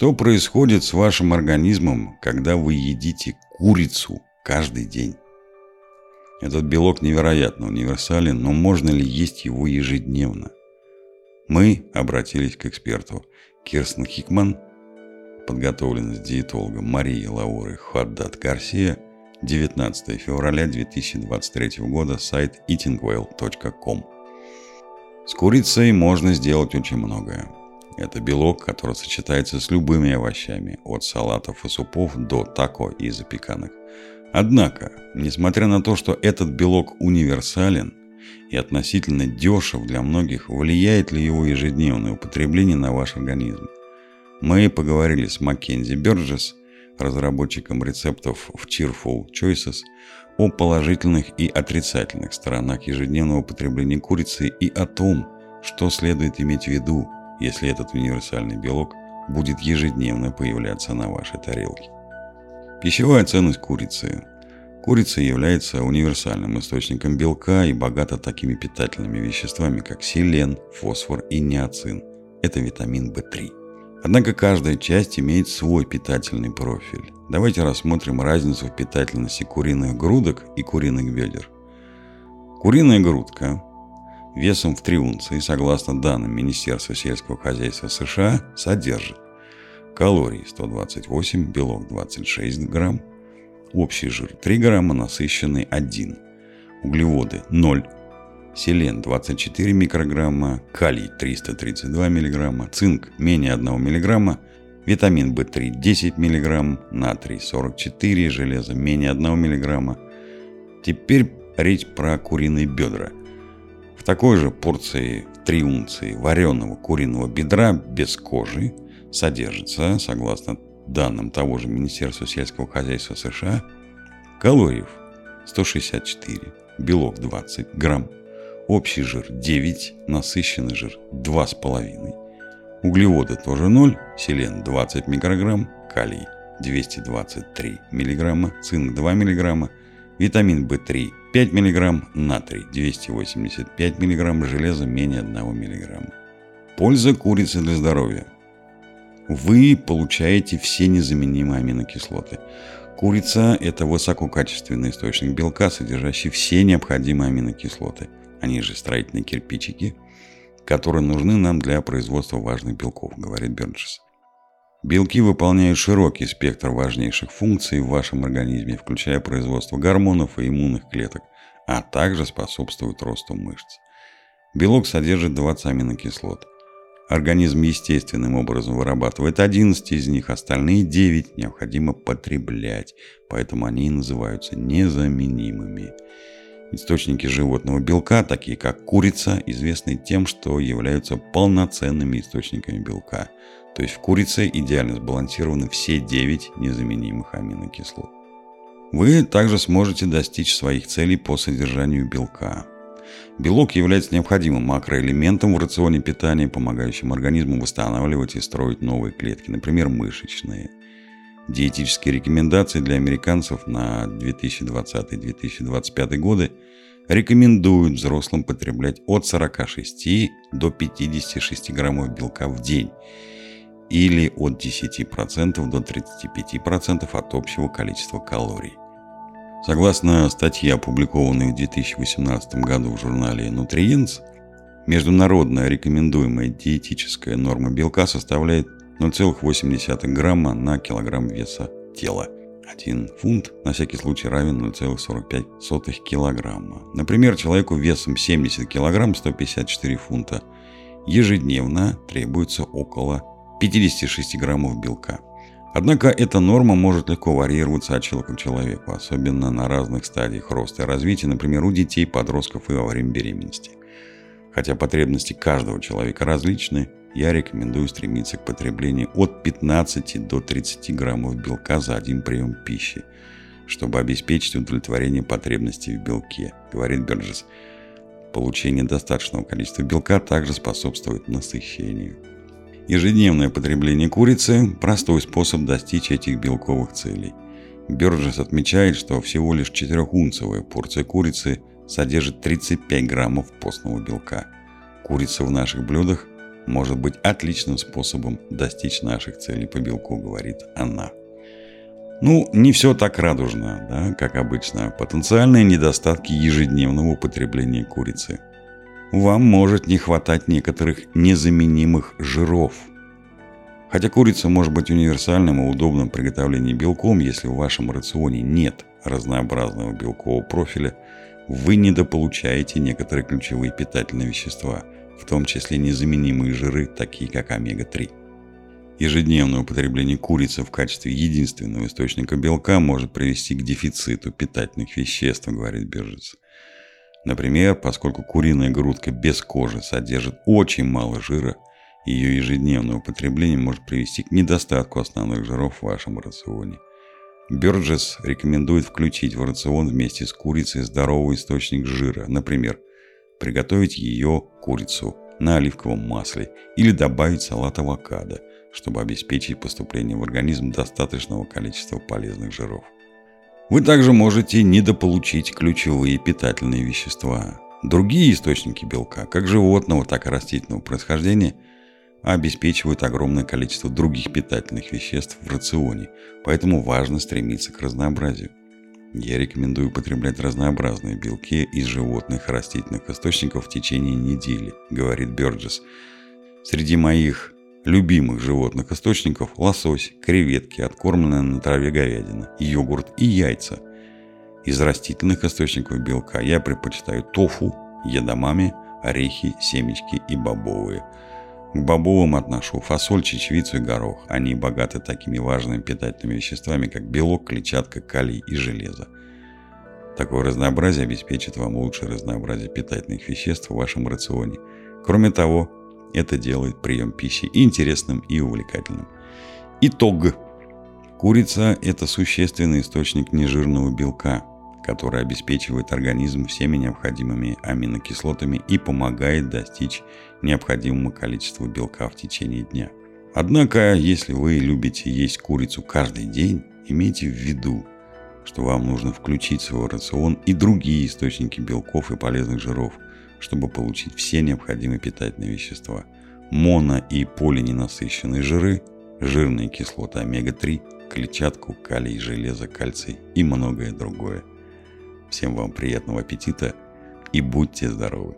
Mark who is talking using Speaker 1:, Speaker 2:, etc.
Speaker 1: Что происходит с вашим организмом, когда вы едите курицу каждый день? Этот белок невероятно универсален, но можно ли есть его ежедневно? Мы обратились к эксперту Кирстен Хикман, подготовленность диетологом Марии Лауры Хаддат Гарсия, 19 февраля 2023 года, сайт eatingwell.com. С курицей можно сделать очень многое. Это белок, который сочетается с любыми овощами, от салатов и супов до тако и запеканок. Однако, несмотря на то, что этот белок универсален и относительно дешев для многих, влияет ли его ежедневное употребление на ваш организм? Мы поговорили с Маккензи Бёрджес, разработчиком рецептов в Cheerful Choices, о положительных и отрицательных сторонах ежедневного употребления курицы и о том, что следует иметь в виду, если этот универсальный белок будет ежедневно появляться на вашей тарелке. Пищевая ценность курицы. Курица является универсальным источником белка и богата такими питательными веществами, как селен, фосфор и неоцин. Это витамин В3. Однако каждая часть имеет свой питательный профиль. Давайте рассмотрим разницу в питательности куриных грудок и куриных бедер. Куриная грудка весом в 3 унции, согласно данным Министерства сельского хозяйства США, содержит калорий 128, белок 26 грамм, общий жир 3 грамма, насыщенный 1, углеводы 0, селен 24 микрограмма, калий 332 миллиграмма, цинк менее 1 миллиграмма, витамин В3 10 миллиграмм, натрий 44, железо менее 1 миллиграмма. Теперь речь про куриные бедра. В такой же порции 3 унции вареного куриного бедра без кожи содержится, согласно данным того же Министерства сельского хозяйства США, калориев 164, белок 20 грамм, общий жир 9, насыщенный жир 2,5, углеводы тоже 0, селен 20 микрограмм, калий 223 миллиграмма, цинк 2 миллиграмма, витамин В3 5 миллиграмм, натрий 285 миллиграмм, железо менее 1 миллиграмма. Польза курицы для здоровья. Вы получаете все незаменимые аминокислоты. Курица – это высококачественный источник белка, содержащий все необходимые аминокислоты – они же строительные кирпичики, которые нужны нам для производства важных белков, говорит Бёрджес. Белки выполняют широкий спектр важнейших функций в вашем организме, включая производство гормонов и иммунных клеток, а также способствуют росту мышц. Белок содержит 20 аминокислот. Организм естественным образом вырабатывает 11 из них, остальные 9 необходимо потреблять, поэтому они и называются незаменимыми. Источники животного белка, такие как курица, известны тем, что являются полноценными источниками белка. То есть в курице идеально сбалансированы все 9 незаменимых аминокислот. Вы также сможете достичь своих целей по содержанию белка. Белок является необходимым макроэлементом в рационе питания, помогающим организму восстанавливать и строить новые клетки, например, мышечные. Диетические рекомендации для американцев на 2020-2025 годы рекомендуют взрослым потреблять от 46 до 56 граммов белка в день или от 10% до 35% от общего количества калорий. Согласно статье, опубликованной в 2018 году в журнале Nutrients, международная рекомендуемая диетическая норма белка составляет 0,8 грамма на килограмм веса тела. 1 фунт на всякий случай равен 0,45 килограмма. Например, человеку весом 70 килограмм 154 фунта ежедневно требуется около 56 граммов белка. Однако эта норма может легко варьироваться от человека к человеку, особенно на разных стадиях роста и развития, например, у детей, подростков и во время беременности. Хотя потребности каждого человека различны, я рекомендую стремиться к потреблению от 15 до 30 граммов белка за один прием пищи, чтобы обеспечить удовлетворение потребностей в белке, говорит Берджес. Получение достаточного количества белка также способствует насыщению. Ежедневное потребление курицы – простой способ достичь этих белковых целей. Бёрджес отмечает, что всего лишь 4-унцевая порция курицы содержит 35 граммов постного белка. Курица в наших блюдах может быть отличным способом достичь наших целей по белку, говорит она. Ну, не все так радужно, да, как обычно. Потенциальные недостатки ежедневного употребления курицы. Вам может не хватать некоторых незаменимых жиров. Хотя курица может быть универсальным и удобным приготовлением белком, если в вашем рационе нет разнообразного белкового профиля, вы недополучаете некоторые ключевые питательные вещества, в том числе незаменимые жиры, такие как омега-3. Ежедневное употребление курицы в качестве единственного источника белка может привести к дефициту питательных веществ, говорит Биржец. Например, поскольку куриная грудка без кожи содержит очень мало жира, ее ежедневное употребление может привести к недостатку основных жиров в вашем рационе. Бёрджес рекомендует включить в рацион вместе с курицей здоровый источник жира, например, приготовить ее, курицу, на оливковом масле или добавить салат авокадо – чтобы обеспечить поступление в организм достаточного количества полезных жиров. Вы также можете недополучить ключевые питательные вещества. Другие источники белка, как животного, так и растительного происхождения, обеспечивают огромное количество других питательных веществ в рационе, поэтому важно стремиться к разнообразию. Я рекомендую употреблять разнообразные белки из животных и растительных источников в течение недели, говорит Бёрджес. Среди моих любимых животных источников – лосось, креветки, откормленная на траве говядина, йогурт и яйца. Из растительных источников белка я предпочитаю тофу, едомами, орехи, семечки и бобовые. К бобовым отношу фасоль, чечевицу и горох. Они богаты такими важными питательными веществами, как белок, клетчатка, калий и железо. Такое разнообразие обеспечит вам лучшее разнообразие питательных веществ в вашем рационе. Кроме того, это делает прием пищи и интересным, и увлекательным. Итог. Курица – это существенный источник нежирного белка, который обеспечивает организм всеми необходимыми аминокислотами и помогает достичь необходимого количества белка в течение дня. Однако, если вы любите есть курицу каждый день, имейте в виду, что вам нужно включить в свой рацион и другие источники белков и полезных жиров – чтобы получить все необходимые питательные вещества. Моно- и полиненасыщенные жиры, жирные кислоты омега-3, клетчатку, калий, железо, кальций и многое другое. Всем вам приятного аппетита и будьте здоровы!